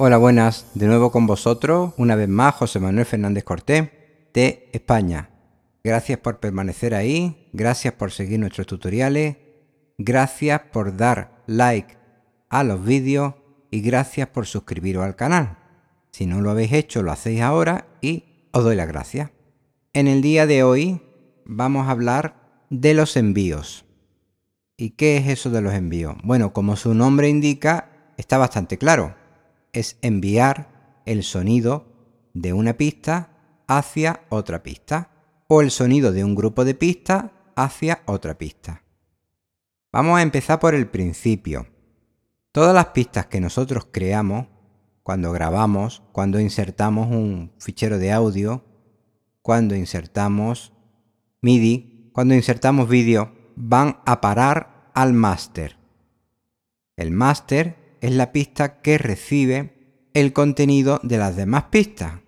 Hola, buenas. De nuevo con vosotros, una vez más, José Manuel Fernández Cortés, de España. Gracias por permanecer ahí, gracias por seguir nuestros tutoriales, gracias por dar like a los vídeos y gracias por suscribiros al canal. Si no lo habéis hecho, lo hacéis ahora y os doy las gracias. En el día de hoy vamos a hablar de los envíos. ¿Y qué es eso de los envíos? Bueno, como su nombre indica, está bastante claro es enviar el sonido de una pista hacia otra pista o el sonido de un grupo de pistas hacia otra pista. Vamos a empezar por el principio. Todas las pistas que nosotros creamos, cuando grabamos, cuando insertamos un fichero de audio, cuando insertamos MIDI, cuando insertamos vídeo, van a parar al máster. El máster es la pista que recibe el contenido de las demás pistas.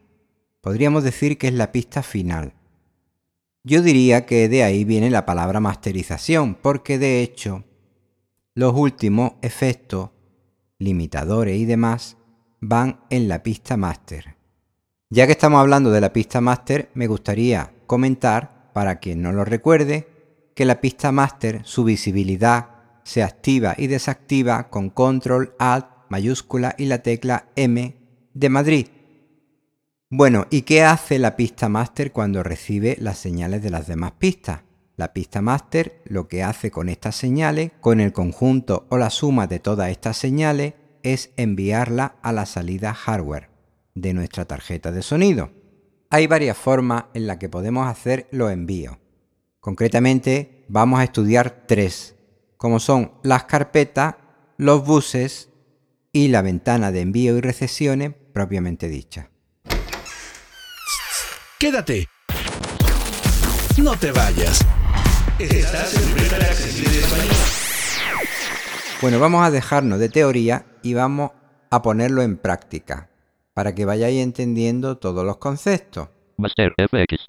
Podríamos decir que es la pista final. Yo diría que de ahí viene la palabra masterización, porque de hecho los últimos efectos, limitadores y demás van en la pista master. Ya que estamos hablando de la pista master, me gustaría comentar, para quien no lo recuerde, que la pista master, su visibilidad se activa y desactiva con control alt mayúscula y la tecla M de Madrid. Bueno, ¿y qué hace la pista master cuando recibe las señales de las demás pistas? La pista master lo que hace con estas señales, con el conjunto o la suma de todas estas señales, es enviarla a la salida hardware de nuestra tarjeta de sonido. Hay varias formas en las que podemos hacer los envíos. Concretamente, vamos a estudiar tres como son las carpetas, los buses y la ventana de envío y recesiones propiamente dicha. Quédate. No te vayas. Estás en Bueno, vamos a dejarnos de teoría y vamos a ponerlo en práctica para que vayáis entendiendo todos los conceptos. Master FX,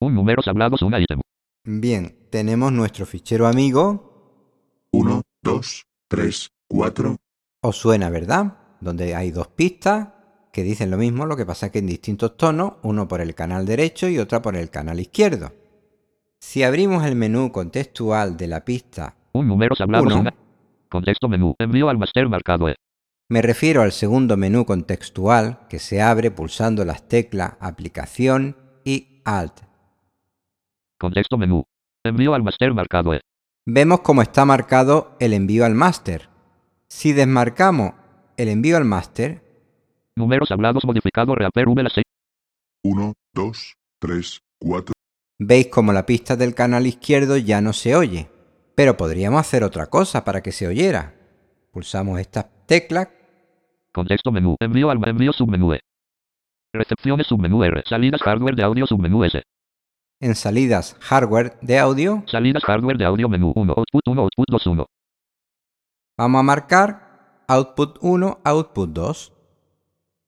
Un números hablados, un ítem. Bien, tenemos nuestro fichero amigo. 1, 2, 3, 4. Os suena, ¿verdad? Donde hay dos pistas que dicen lo mismo, lo que pasa es que en distintos tonos, uno por el canal derecho y otra por el canal izquierdo. Si abrimos el menú contextual de la pista un número hablado contexto menú, envío al master marcado E. Me refiero al segundo menú contextual que se abre pulsando las teclas aplicación y alt. Contexto menú, Envío al máster marcado E. Vemos cómo está marcado el envío al máster. Si desmarcamos el envío al máster. Números hablados modificado reaper 1, 2, 3, 4. Veis como la pista del canal izquierdo ya no se oye. Pero podríamos hacer otra cosa para que se oyera. Pulsamos esta tecla. Contexto menú. Envío al envío submenú E. Recepciones submenú R. Salidas hardware de audio submenú S en salidas hardware de audio. Salidas hardware de audio menú 1, output 1, output 2, 1. Vamos a marcar output 1, output 2.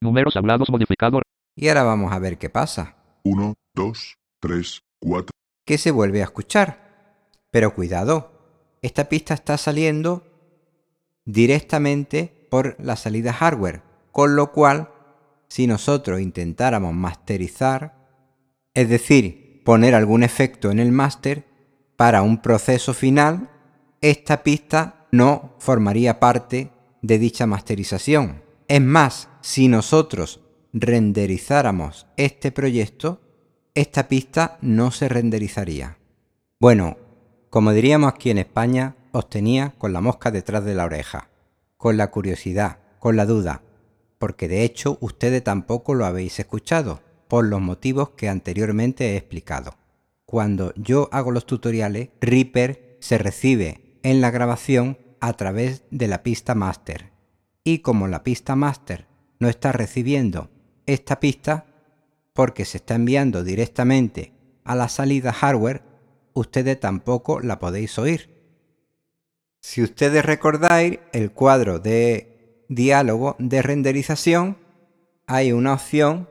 Números hablados modificado. Y ahora vamos a ver qué pasa. 1, 2, 3, 4. ¿Qué se vuelve a escuchar? Pero cuidado, esta pista está saliendo directamente por la salida hardware, con lo cual, si nosotros intentáramos masterizar, es decir, poner algún efecto en el máster, para un proceso final, esta pista no formaría parte de dicha masterización. Es más, si nosotros renderizáramos este proyecto, esta pista no se renderizaría. Bueno, como diríamos aquí en España, os tenía con la mosca detrás de la oreja, con la curiosidad, con la duda, porque de hecho ustedes tampoco lo habéis escuchado por los motivos que anteriormente he explicado. Cuando yo hago los tutoriales, Reaper se recibe en la grabación a través de la pista master. Y como la pista master no está recibiendo esta pista, porque se está enviando directamente a la salida hardware, ustedes tampoco la podéis oír. Si ustedes recordáis el cuadro de diálogo de renderización, hay una opción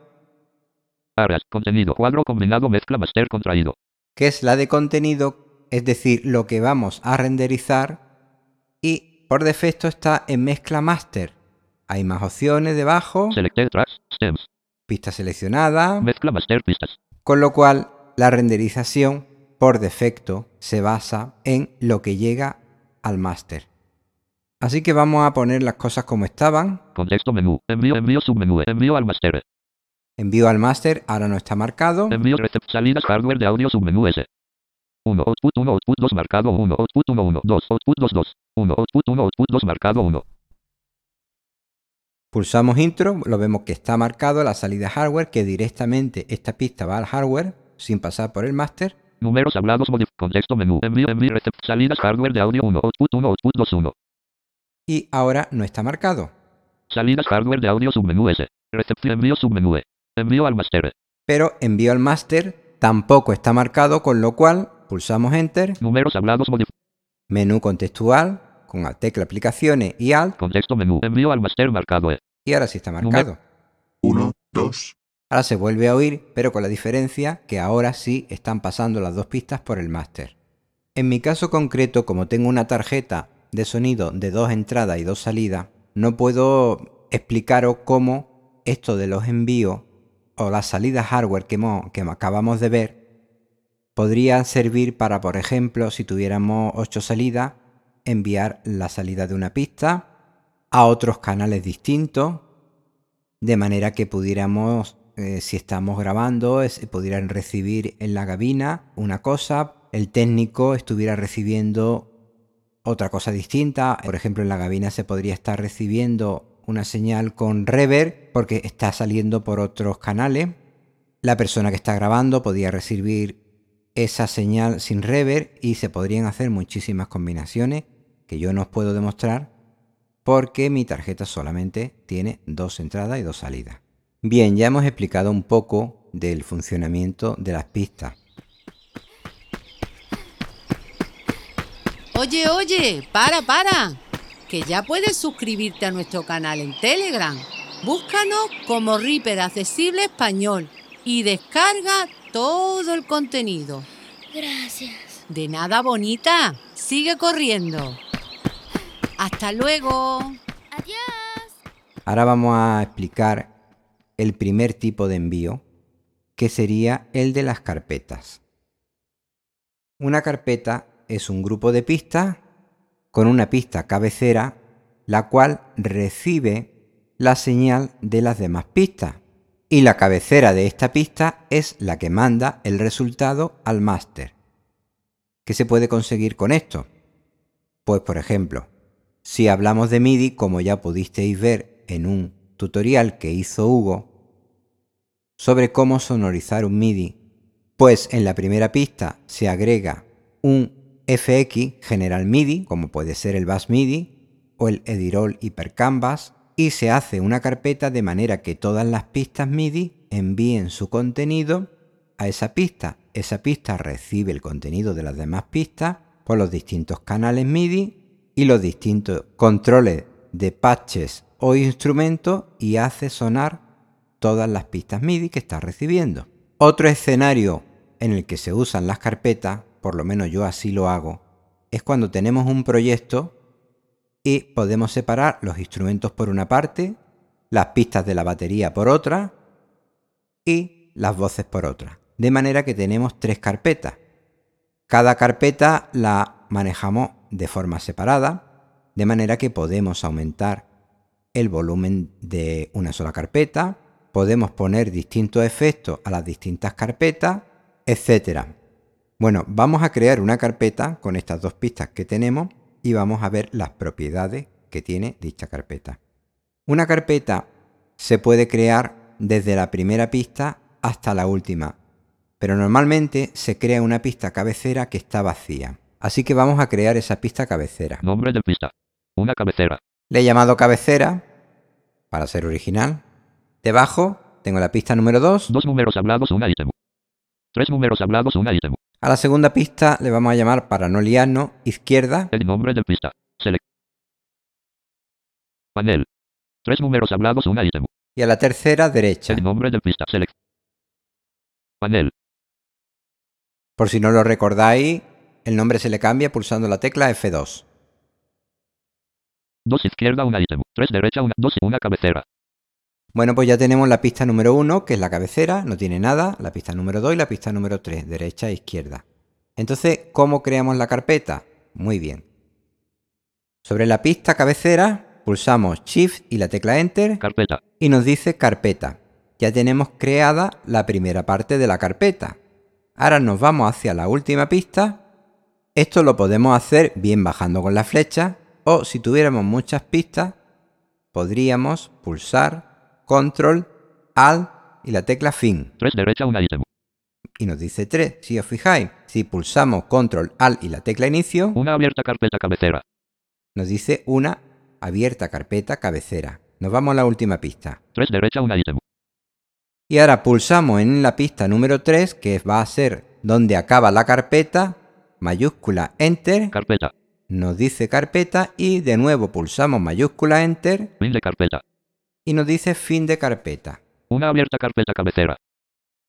Áreas, contenido, cuadro combinado, mezcla, master contraído. que es la de contenido, es decir, lo que vamos a renderizar y por defecto está en mezcla master. Hay más opciones debajo, Selected tracks, stems. pista seleccionada, Mezcla, master, pistas. con lo cual la renderización por defecto se basa en lo que llega al máster. Así que vamos a poner las cosas como estaban. Contexto menú. Envío, envío submenú. Envío al master. Envío al máster, ahora no está marcado. Envío recept salidas hardware de audio submenú S. 1 output 1 output 2 marcado 1 output 1 1 2 output 2 2 1 output 1 output 2 marcado 1 Pulsamos intro, lo vemos que está marcado la salida hardware, que directamente esta pista va al hardware sin pasar por el máster. números hablados modif contexto menú envío envío recept salidas hardware de audio 1 output 1 output 2 1 Y ahora no está marcado. salidas hardware de audio submenú S recepción envío submenú E envío al master Pero envío al máster tampoco está marcado, con lo cual pulsamos enter, números hablados menú contextual, con la tecla aplicaciones y alt, contexto menú envío al master marcado. Y ahora sí está marcado. 1, 2, Ahora se vuelve a oír, pero con la diferencia que ahora sí están pasando las dos pistas por el máster. En mi caso concreto, como tengo una tarjeta de sonido de dos entradas y dos salidas, no puedo explicaros cómo esto de los envíos o las salidas hardware que, acabamos de ver podrían servir para, por ejemplo, si tuviéramos ocho salidas, enviar la salida de una pista a otros canales distintos, de manera que pudiéramos, eh, si estamos grabando, pudieran recibir en la cabina una cosa, el técnico estuviera recibiendo otra cosa distinta. Por ejemplo, en la cabina se podría estar recibiendo una señal con reverb porque está saliendo por otros canales. La persona que está grabando podría recibir esa señal sin reverb y se podrían hacer muchísimas combinaciones que yo no os puedo demostrar porque mi tarjeta solamente tiene dos entradas y dos salidas. Bien, ya hemos explicado un poco del funcionamiento de las pistas. Oye, oye, para, para. Que ya puedes suscribirte a nuestro canal en Telegram. Búscanos como Reaper Accesible Español y descarga todo el contenido. Gracias. De nada, bonita. Sigue corriendo. Hasta luego. Adiós. Ahora vamos a explicar el primer tipo de envío, que sería el de las carpetas. Una carpeta es un grupo de pistas con una pista cabecera, la cual recibe la señal de las demás pistas. Y la cabecera de esta pista es la que manda el resultado al máster. ¿Qué se puede conseguir con esto? Pues por ejemplo, si hablamos de MIDI, como ya pudisteis ver en un tutorial que hizo Hugo sobre cómo sonorizar un MIDI, pues en la primera pista se agrega un FX General MIDI, como puede ser el Bass MIDI o el Edirol Hyper Canvas, y se hace una carpeta de manera que todas las pistas MIDI envíen su contenido a esa pista. Esa pista recibe el contenido de las demás pistas por los distintos canales MIDI y los distintos controles de patches o instrumentos y hace sonar todas las pistas MIDI que está recibiendo. Otro escenario en el que se usan las carpetas, por lo menos yo así lo hago, es cuando tenemos un proyecto y podemos separar los instrumentos por una parte, las pistas de la batería por otra y las voces por otra. De manera que tenemos tres carpetas. Cada carpeta la manejamos de forma separada, de manera que podemos aumentar el volumen de una sola carpeta, podemos poner distintos efectos a las distintas carpetas, etc. Bueno, vamos a crear una carpeta con estas dos pistas que tenemos y vamos a ver las propiedades que tiene dicha carpeta. Una carpeta se puede crear desde la primera pista hasta la última, pero normalmente se crea una pista cabecera que está vacía. Así que vamos a crear esa pista cabecera. Nombre de pista. Una cabecera. Le he llamado cabecera para ser original. Debajo tengo la pista número 2. Dos números hablados, una ítem. Tres números hablados, una ítem. A la segunda pista le vamos a llamar, para no liarnos, izquierda. El nombre de pista. Select. Panel. Tres números hablados, una ítem. Y a la tercera, derecha. El nombre de pista. Select. Panel. Por si no lo recordáis, el nombre se le cambia pulsando la tecla F2. Dos izquierda, una ítem. Tres derecha, una. Dos, una cabecera. Bueno, pues ya tenemos la pista número 1, que es la cabecera, no tiene nada, la pista número 2 y la pista número 3, derecha e izquierda. Entonces, ¿cómo creamos la carpeta? Muy bien. Sobre la pista cabecera, pulsamos Shift y la tecla Enter Carpeta. y nos dice carpeta. Ya tenemos creada la primera parte de la carpeta. Ahora nos vamos hacia la última pista. Esto lo podemos hacer bien bajando con la flecha o si tuviéramos muchas pistas, podríamos pulsar Control, Alt y la tecla Fin. Tres derecha, una ítem. Y nos dice 3. Si os fijáis, si pulsamos Control, Alt y la tecla Inicio, Una abierta carpeta cabecera. nos dice una abierta carpeta cabecera. Nos vamos a la última pista. Tres derecha, una ítem. Y ahora pulsamos en la pista número 3, que va a ser donde acaba la carpeta, mayúscula Enter, Carpeta. nos dice carpeta y de nuevo pulsamos mayúscula Enter Fin de carpeta. Y nos dice fin de carpeta. Una abierta carpeta cabecera.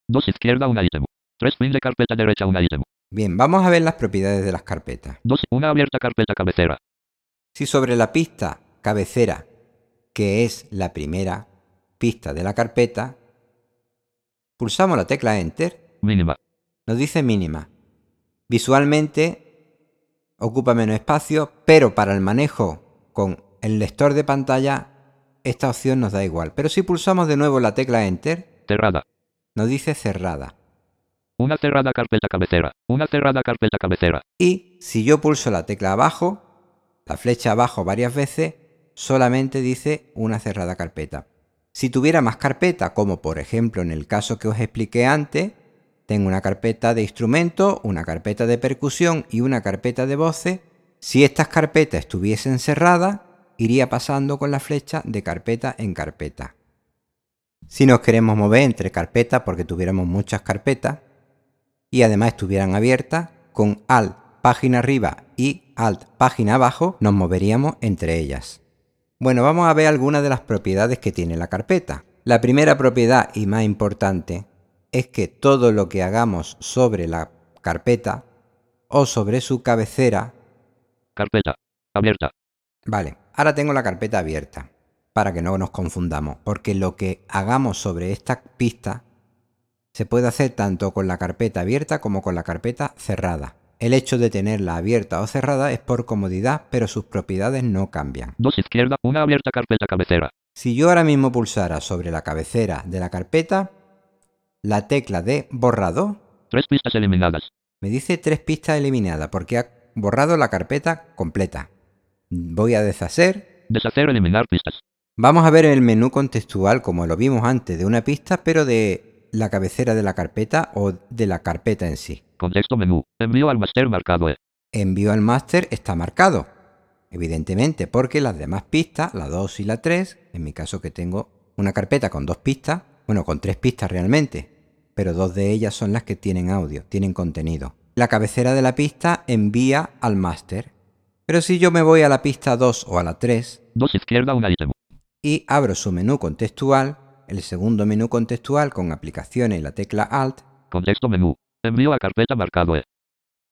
Dos izquierda, una ítem. Tres fin de carpeta derecha, una ítem. Bien, vamos a ver las propiedades de las carpetas. Dos, una abierta carpeta cabecera. Si sobre la pista cabecera, que es la primera pista de la carpeta, pulsamos la tecla Enter, Mínima. nos dice mínima. Visualmente ocupa menos espacio, pero para el manejo con el lector de pantalla, esta opción nos da igual. Pero si pulsamos de nuevo la tecla Enter, Cerrada. nos dice cerrada. Una cerrada carpeta cabecera. Una cerrada carpeta cabecera. Y si yo pulso la tecla abajo, la flecha abajo varias veces, solamente dice una cerrada carpeta. Si tuviera más carpeta, como por ejemplo en el caso que os expliqué antes, tengo una carpeta de instrumento, una carpeta de percusión y una carpeta de voces, si estas carpetas estuviesen cerradas, iría pasando con la flecha de carpeta en carpeta. Si nos queremos mover entre carpetas porque tuviéramos muchas carpetas, y además estuvieran abiertas, con Alt página arriba y Alt página abajo nos moveríamos entre ellas. Bueno, vamos a ver algunas de las propiedades que tiene la carpeta. La primera propiedad y más importante es que todo lo que hagamos sobre la carpeta o sobre su cabecera, Carpeta. Abierta. vale, ahora tengo la carpeta abierta para que no nos confundamos, porque lo que hagamos sobre esta pista se puede hacer tanto con la carpeta abierta como con la carpeta cerrada. El hecho de tenerla abierta o cerrada es por comodidad, pero sus propiedades no cambian. Dos izquierda. Una abierta carpeta cabecera. Si yo ahora mismo pulsara sobre la cabecera de la carpeta, la tecla de borrado Tres pistas eliminadas. me dice tres pistas eliminadas porque ha borrado la carpeta completa. Voy a deshacer. Deshacer, eliminar pistas. Vamos a ver el menú contextual como lo vimos antes de una pista, pero de la cabecera de la carpeta o de la carpeta en sí. Contexto menú. Envío al máster marcado E. Envío al máster está marcado. Evidentemente, porque las demás pistas, la 2 y la 3, en mi caso que tengo una carpeta con dos pistas, bueno, con tres pistas realmente, pero dos de ellas son las que tienen audio, tienen contenido. La cabecera de la pista envía al máster. Pero si yo me voy a la pista 2 o a la 3 Dos izquierda, una ítem. y abro su menú contextual, el segundo menú contextual con aplicaciones y la tecla Alt, Contexto menú. Envío a carpeta marcado E.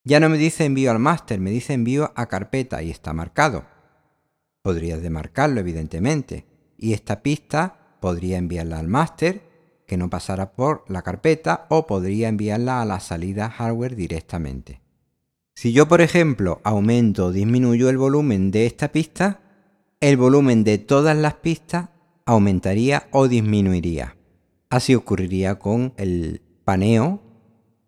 Ya no me dice envío al máster, me dice envío a carpeta y está marcado. Podrías demarcarlo, evidentemente. Y esta pista podría enviarla al máster, que no pasara por la carpeta, o podría enviarla a la salida hardware directamente. Si yo, por ejemplo, aumento o disminuyo el volumen de esta pista, el volumen de todas las pistas aumentaría o disminuiría. Así ocurriría con el paneo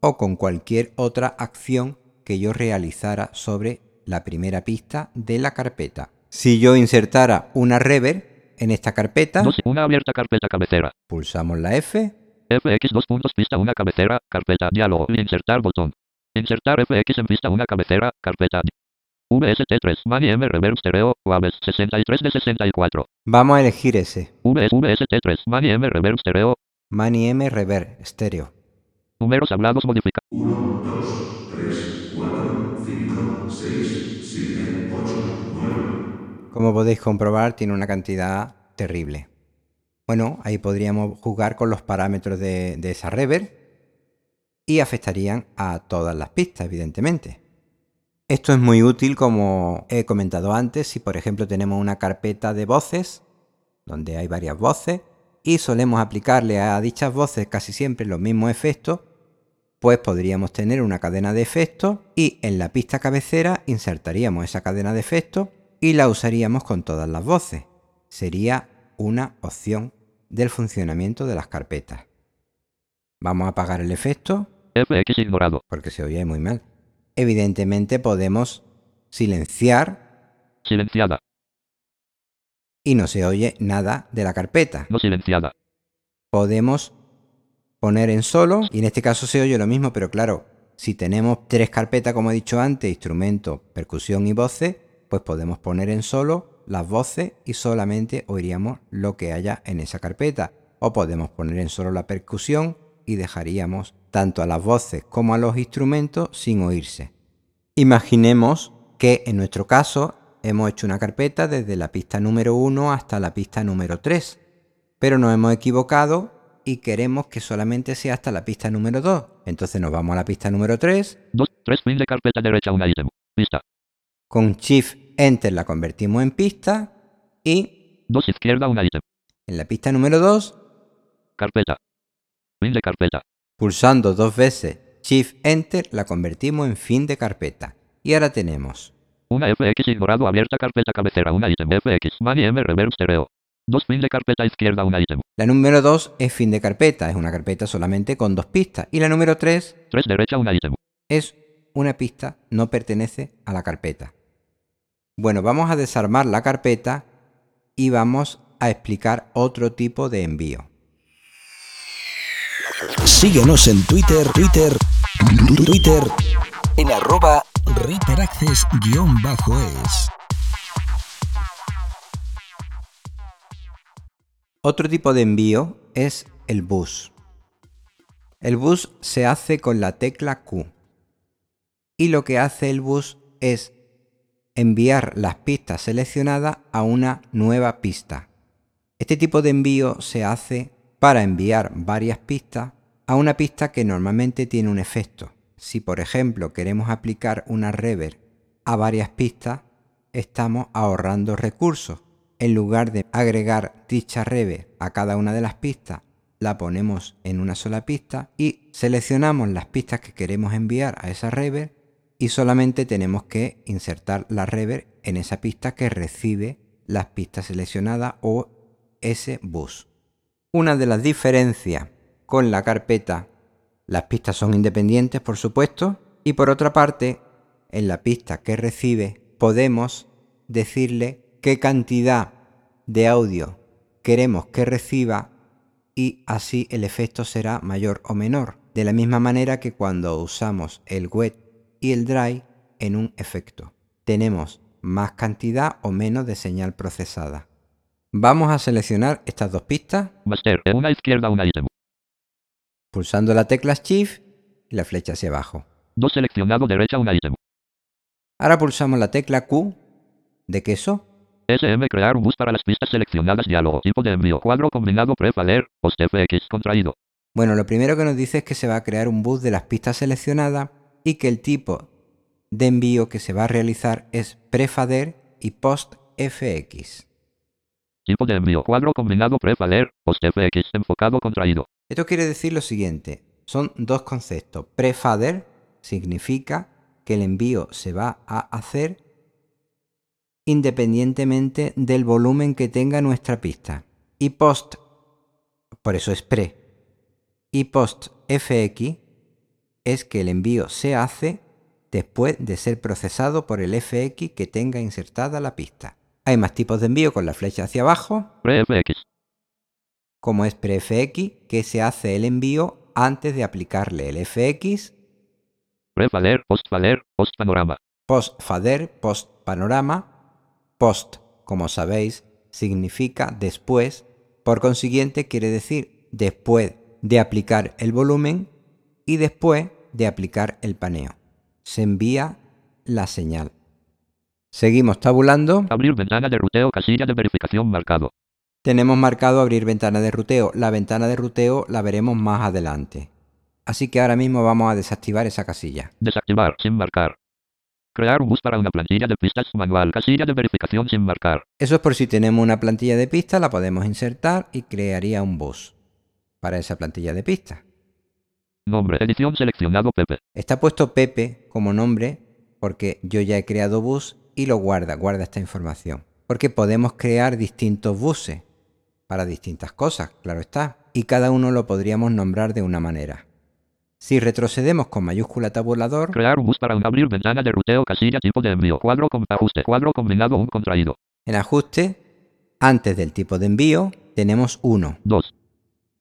o con cualquier otra acción que yo realizara sobre la primera pista de la carpeta. Si yo insertara una reverb en esta carpeta, una abierta carpeta cabecera. pulsamos la F, FX dos puntos pista una cabecera, carpeta, diálogo, insertar botón. Insertar FX en pista una cabecera, carpeta. VST3, Mani M Reverb Stereo, Waves 63 de 64. Vamos a elegir ese. VS, VST3, Mani M Reverb Stereo, Mani M Reverb Stereo. números hablados modificados. 1, 2, 3, 4, 5, 6, 7, 8, 9. Como podéis comprobar, tiene una cantidad terrible. Bueno, ahí podríamos jugar con los parámetros de, de esa reverb y afectarían a todas las pistas, evidentemente. Esto es muy útil, como he comentado antes, si por ejemplo tenemos una carpeta de voces, donde hay varias voces, y solemos aplicarle a dichas voces casi siempre los mismos efectos, pues podríamos tener una cadena de efectos y en la pista cabecera insertaríamos esa cadena de efectos y la usaríamos con todas las voces. Sería una opción del funcionamiento de las carpetas. Vamos a apagar el efecto FX ignorado. porque se oye muy mal. Evidentemente podemos silenciar Silenciada. y no se oye nada de la carpeta. No silenciada. Podemos poner en solo y en este caso se oye lo mismo, pero claro, si tenemos tres carpetas como he dicho antes, instrumentos, percusión y voces, pues podemos poner en solo las voces y solamente oiríamos lo que haya en esa carpeta. O podemos poner en solo la percusión y dejaríamos tanto a las voces como a los instrumentos sin oírse. Imaginemos que en nuestro caso hemos hecho una carpeta desde la pista número 1 hasta la pista número 3, pero nos hemos equivocado y queremos que solamente sea hasta la pista número 2. Entonces nos vamos a la pista número 3, 2, 3, fin de carpeta derecha, un ítem. Pista. con Shift Enter la convertimos en pista y 2, izquierda, un ítem. en la pista número 2, Carpeta. Fin de carpeta. pulsando dos veces Shift Enter la convertimos en fin de carpeta. Y ahora tenemos Una FX ignorado abierta carpeta cabecera, un ítem. FX, Mani M Reverb Stereo. 2, fin de carpeta izquierda, un ítem. la número 2 es fin de carpeta, es una carpeta solamente con dos pistas. Y la número 3 3, derecha, un ítem. es una pista, no pertenece a la carpeta. Bueno, vamos a desarmar la carpeta y vamos a explicar otro tipo de envío. Síguenos en Twitter, Twitter, Twitter, en arroba ReaperAccess-es. Otro tipo de envío es el bus. El bus se hace con la tecla Q. Y lo que hace el bus es enviar las pistas seleccionadas a una nueva pista. Este tipo de envío se hace para enviar varias pistas a una pista que normalmente tiene un efecto. Si por ejemplo queremos aplicar una reverb a varias pistas, estamos ahorrando recursos. En lugar de agregar dicha reverb a cada una de las pistas, la ponemos en una sola pista y seleccionamos las pistas que queremos enviar a esa reverb y solamente tenemos que insertar la reverb en esa pista que recibe las pistas seleccionadas o ese bus. Una de las diferencias con la carpeta, las pistas son independientes por supuesto, y por otra parte, en la pista que recibe podemos decirle qué cantidad de audio queremos que reciba y así el efecto será mayor o menor, de la misma manera que cuando usamos el wet y el dry en un efecto. Tenemos más cantidad o menos de señal procesada. Vamos a seleccionar estas dos pistas Master, una izquierda, un ítem. pulsando la tecla Shift y la flecha hacia abajo. 2, seleccionado derecha, un ítem. Ahora pulsamos la tecla Q de queso SM crear un bus para las pistas seleccionadas diálogo. Tipo de envío. Cuadro combinado prefaler. Post FX contraído. Bueno, lo primero que nos dice es que se va a crear un bus de las pistas seleccionadas y que el tipo de envío que se va a realizar es prefader y post FX. Tipo de envío. Cuadro combinado prefaler. Post FX enfocado contraído. Esto quiere decir lo siguiente, son dos conceptos. Prefader significa que el envío se va a hacer independientemente del volumen que tenga nuestra pista. Y post, por eso es pre. Y post FX es que el envío se hace después de ser procesado por el FX que tenga insertada la pista. Hay más tipos de envío con la flecha hacia abajo, Pre FX. como es pre-FX, que se hace el envío antes de aplicarle el FX Prefaler. Post faler. Post panorama. Post fader, post panorama. Post, como sabéis, significa después. Por consiguiente, quiere decir después de aplicar el volumen y después de aplicar el paneo. Se envía la señal. Seguimos tabulando. Abrir ventana de ruteo casilla de verificación marcado. Tenemos marcado abrir ventana de ruteo. La ventana de ruteo la veremos más adelante. Así que ahora mismo vamos a desactivar esa casilla. Desactivar sin marcar. Crear un bus para una plantilla de pistas manual. Casilla de verificación sin marcar. Eso es por si tenemos una plantilla de pista, la podemos insertar y crearía un bus para esa plantilla de pista. Nombre. Edición seleccionado Pepe. Está puesto Pepe como nombre porque yo ya he creado bus y lo guarda, guarda esta información. Porque podemos crear distintos buses para distintas cosas, claro está. Y cada uno lo podríamos nombrar de una manera. Si retrocedemos con mayúscula tabulador, Crear un bus para un abrir ventana de ruteo casilla tipo de envío. Cuadro con ajuste. Cuadro combinado un contraído. en ajuste, antes del tipo de envío, tenemos 1. 2.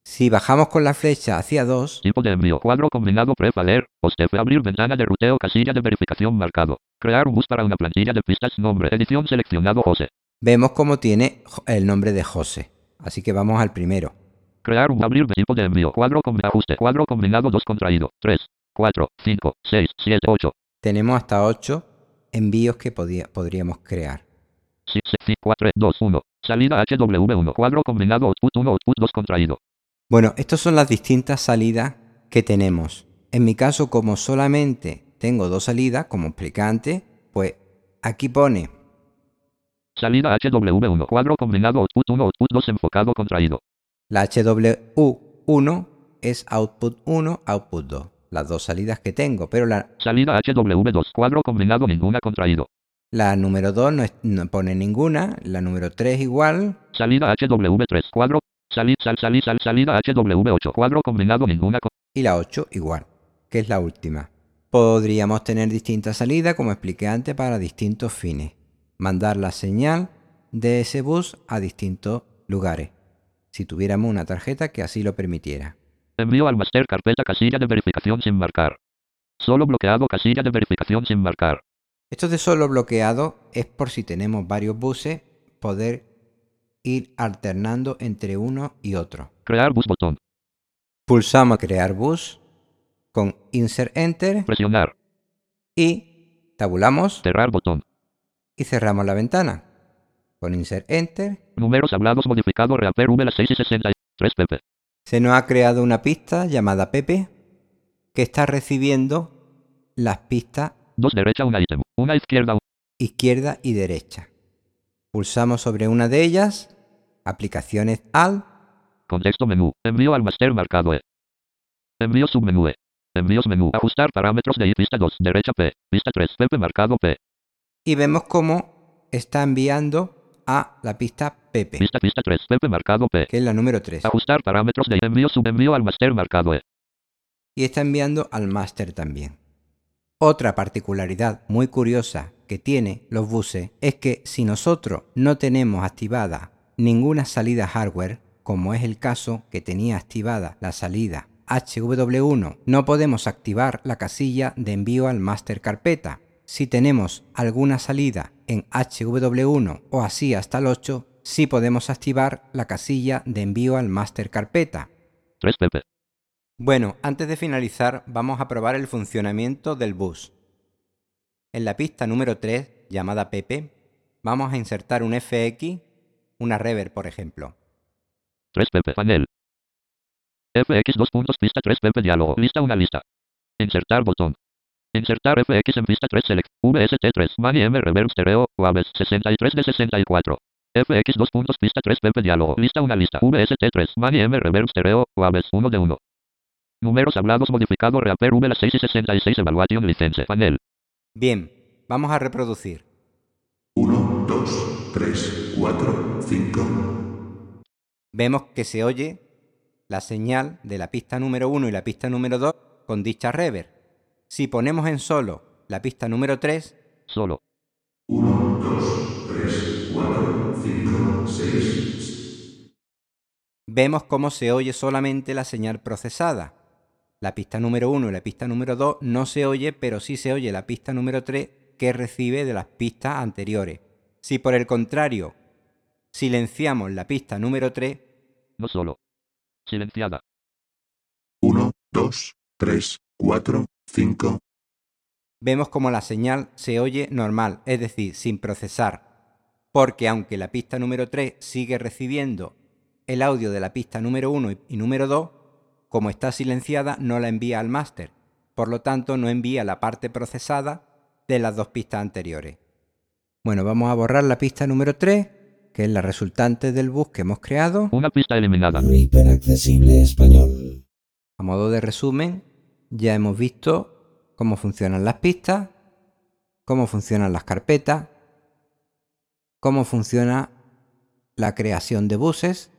Si bajamos con la flecha hacia 2, Tipo de envío. Cuadro combinado prevaler. Postefe. Abrir ventana de ruteo casilla de verificación marcado. Crear un bus para una plantilla de pistas. Nombre. Edición seleccionado José. vemos cómo tiene el nombre de José. Así que vamos al primero. Crear un abrir de tipo de envío. Cuadro con ajuste. Cuadro combinado 2 contraído. 3. 4. 5. 6. 7. 8. Tenemos hasta 8 envíos que podía- podríamos crear. 6. 4. 2. 1. Salida HW1. Cuadro combinado output 1. Output 2 contraído. Bueno, estas son las distintas salidas que tenemos. En mi caso, como solamente tengo dos salidas, como explicante, pues aquí pone Salida HW1. Cuadro combinado output 1. Output 2 enfocado contraído. la HW1 es output 1, output 2. Las dos salidas que tengo, pero la, Salida HW2. Cuadro combinado ninguna contraído. la número 2 no, no pone ninguna, la número 3 igual, Salida HW3. Cuadro. Salid, sal, salid, sal, salida HW8. Cuadro combinado ninguna y la 8 igual, que es la última. Podríamos tener distintas salidas, como expliqué antes, para distintos fines. Mandar la señal de ese bus a distintos lugares, si tuviéramos una tarjeta que así lo permitiera. Envío al master carpeta casilla de verificación sin marcar. Solo bloqueado casilla de verificación sin marcar. Esto de solo bloqueado es por si tenemos varios buses, poder ir alternando entre uno y otro. Crear bus botón. Pulsamos crear bus con insert enter Presionar. y tabulamos Cerrar botón. y cerramos la ventana. Con insert enter Números hablados modificado reaper V las 6 y 63 pp. se nos ha creado una pista llamada Pepe que está recibiendo las pistas Dos derecha una ítem. Una izquierda izquierda y derecha. Pulsamos sobre una de ellas, aplicaciones al, Contexto menú. Envío al master marcado E. Envío submenú E. Envíos menú. Ajustar parámetros de I. Pista 2. Derecha P. Pista 3. Pepe marcado P. y vemos cómo está enviando a la pista Pepe, Pista pista 3. Pepe marcado P. que es la número 3, Ajustar parámetros de. Envío subenvío al master marcado E. y está enviando al máster también. Otra particularidad muy curiosa que tiene los buses es que si nosotros no tenemos activada ninguna salida hardware, como es el caso que tenía activada la salida HW1, no podemos activar la casilla de envío al master carpeta. Si tenemos alguna salida en HW1 o así hasta el 8, sí podemos activar la casilla de envío al master carpeta. 3 Pepe. Bueno, antes de finalizar, vamos a probar el funcionamiento del bus. En la pista número 3, llamada Pepe, vamos a insertar un FX, una reverb, por ejemplo. 3 Pepe. Panel. FX 2 puntos pista 3 Pepe diálogo. Lista una lista. Insertar botón. Insertar FX en pista 3 select. VST3. Mani M reverb stereo. Waves 63 de 64. FX 2 puntos pista 3 Pepe diálogo. Lista una lista. VST3. Mani M reverb stereo. Waves 1 de 1. Números hablados modificado reaper V las 6 y 66 evaluation license. Panel. Bien, vamos a reproducir. 1, 2, 3, 4, 5. Vemos que se oye la señal de la pista número 1 y la pista número 2 con dicha reverb. Si ponemos en solo la pista número 3, Solo. 1, 2, 3, 4, 5, 6, vemos cómo se oye solamente la señal procesada. La pista número 1 y la pista número 2 no se oye, pero sí se oye la pista número 3 que recibe de las pistas anteriores. Si por el contrario silenciamos la pista número 3, No solo. Silenciada. 1, 2, 3, 4, 5, vemos como la señal se oye normal, es decir, sin procesar, porque aunque la pista número 3 sigue recibiendo el audio de la pista número 1 y número 2, como está silenciada no la envía al máster, por lo tanto no envía la parte procesada de las dos pistas anteriores. Bueno, vamos a borrar la pista número 3, que es la resultante del bus que hemos creado. Una pista eliminada. Hiperaccesible español. A modo de resumen, ya hemos visto cómo funcionan las pistas, cómo funcionan las carpetas, cómo funciona la creación de buses.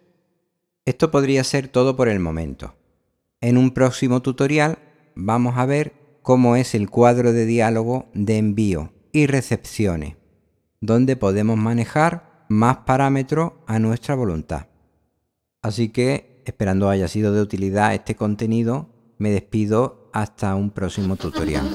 Esto podría ser todo por el momento. En un próximo tutorial vamos a ver cómo es el cuadro de diálogo de envío y recepciones, donde podemos manejar más parámetros a nuestra voluntad. Así que, esperando haya sido de utilidad este contenido, me despido hasta un próximo tutorial.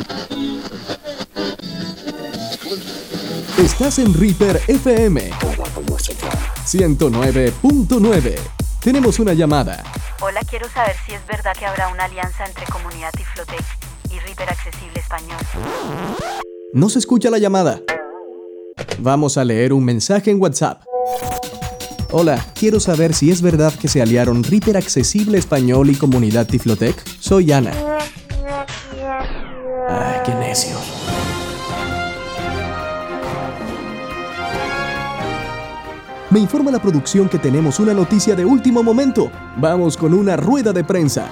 Estás en Reaper FM 109.9. Tenemos una llamada. Hola, quiero saber si es verdad que habrá una alianza entre Comunidad Tiflotec y Reaper Accesible Español. No se escucha la llamada. Vamos a leer un mensaje en WhatsApp. Hola, quiero saber si es verdad que se aliaron Reaper Accesible Español y Comunidad Tiflotec. Soy Ana. Ay, qué necios. Me informa la producción que tenemos una noticia de último momento. Vamos con una rueda de prensa.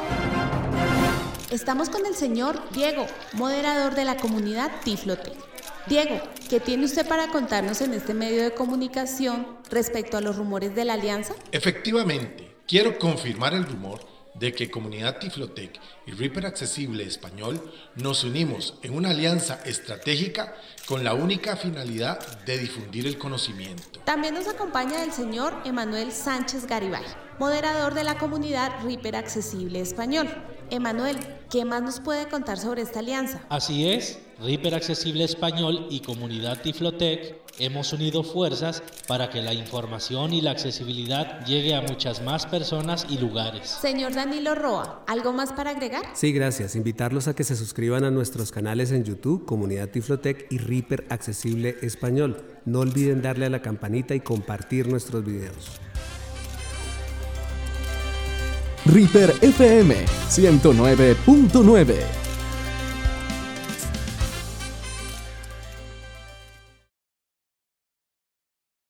Estamos con el señor Diego, moderador de la comunidad Tiflotec. Diego, ¿qué tiene usted para contarnos en este medio de comunicación respecto a los rumores de la alianza? Efectivamente, quiero confirmar el rumor de que Comunidad Tiflotec y Reaper Accesible Español nos unimos en una alianza estratégica con la única finalidad de difundir el conocimiento. También nos acompaña el señor Emanuel Sánchez Garibay, moderador de la comunidad Reaper Accesible Español. Emanuel, ¿qué más nos puede contar sobre esta alianza? Así es, Reaper Accesible Español y Comunidad Tiflotec hemos unido fuerzas para que la información y la accesibilidad llegue a muchas más personas y lugares. Señor Danilo Roa, ¿algo más para agregar? Sí, gracias. Invitarlos a que se suscriban a nuestros canales en YouTube, Comunidad Tiflotec y Reaper Accesible Español. No olviden darle a la campanita y compartir nuestros videos. Reaper FM 109.9.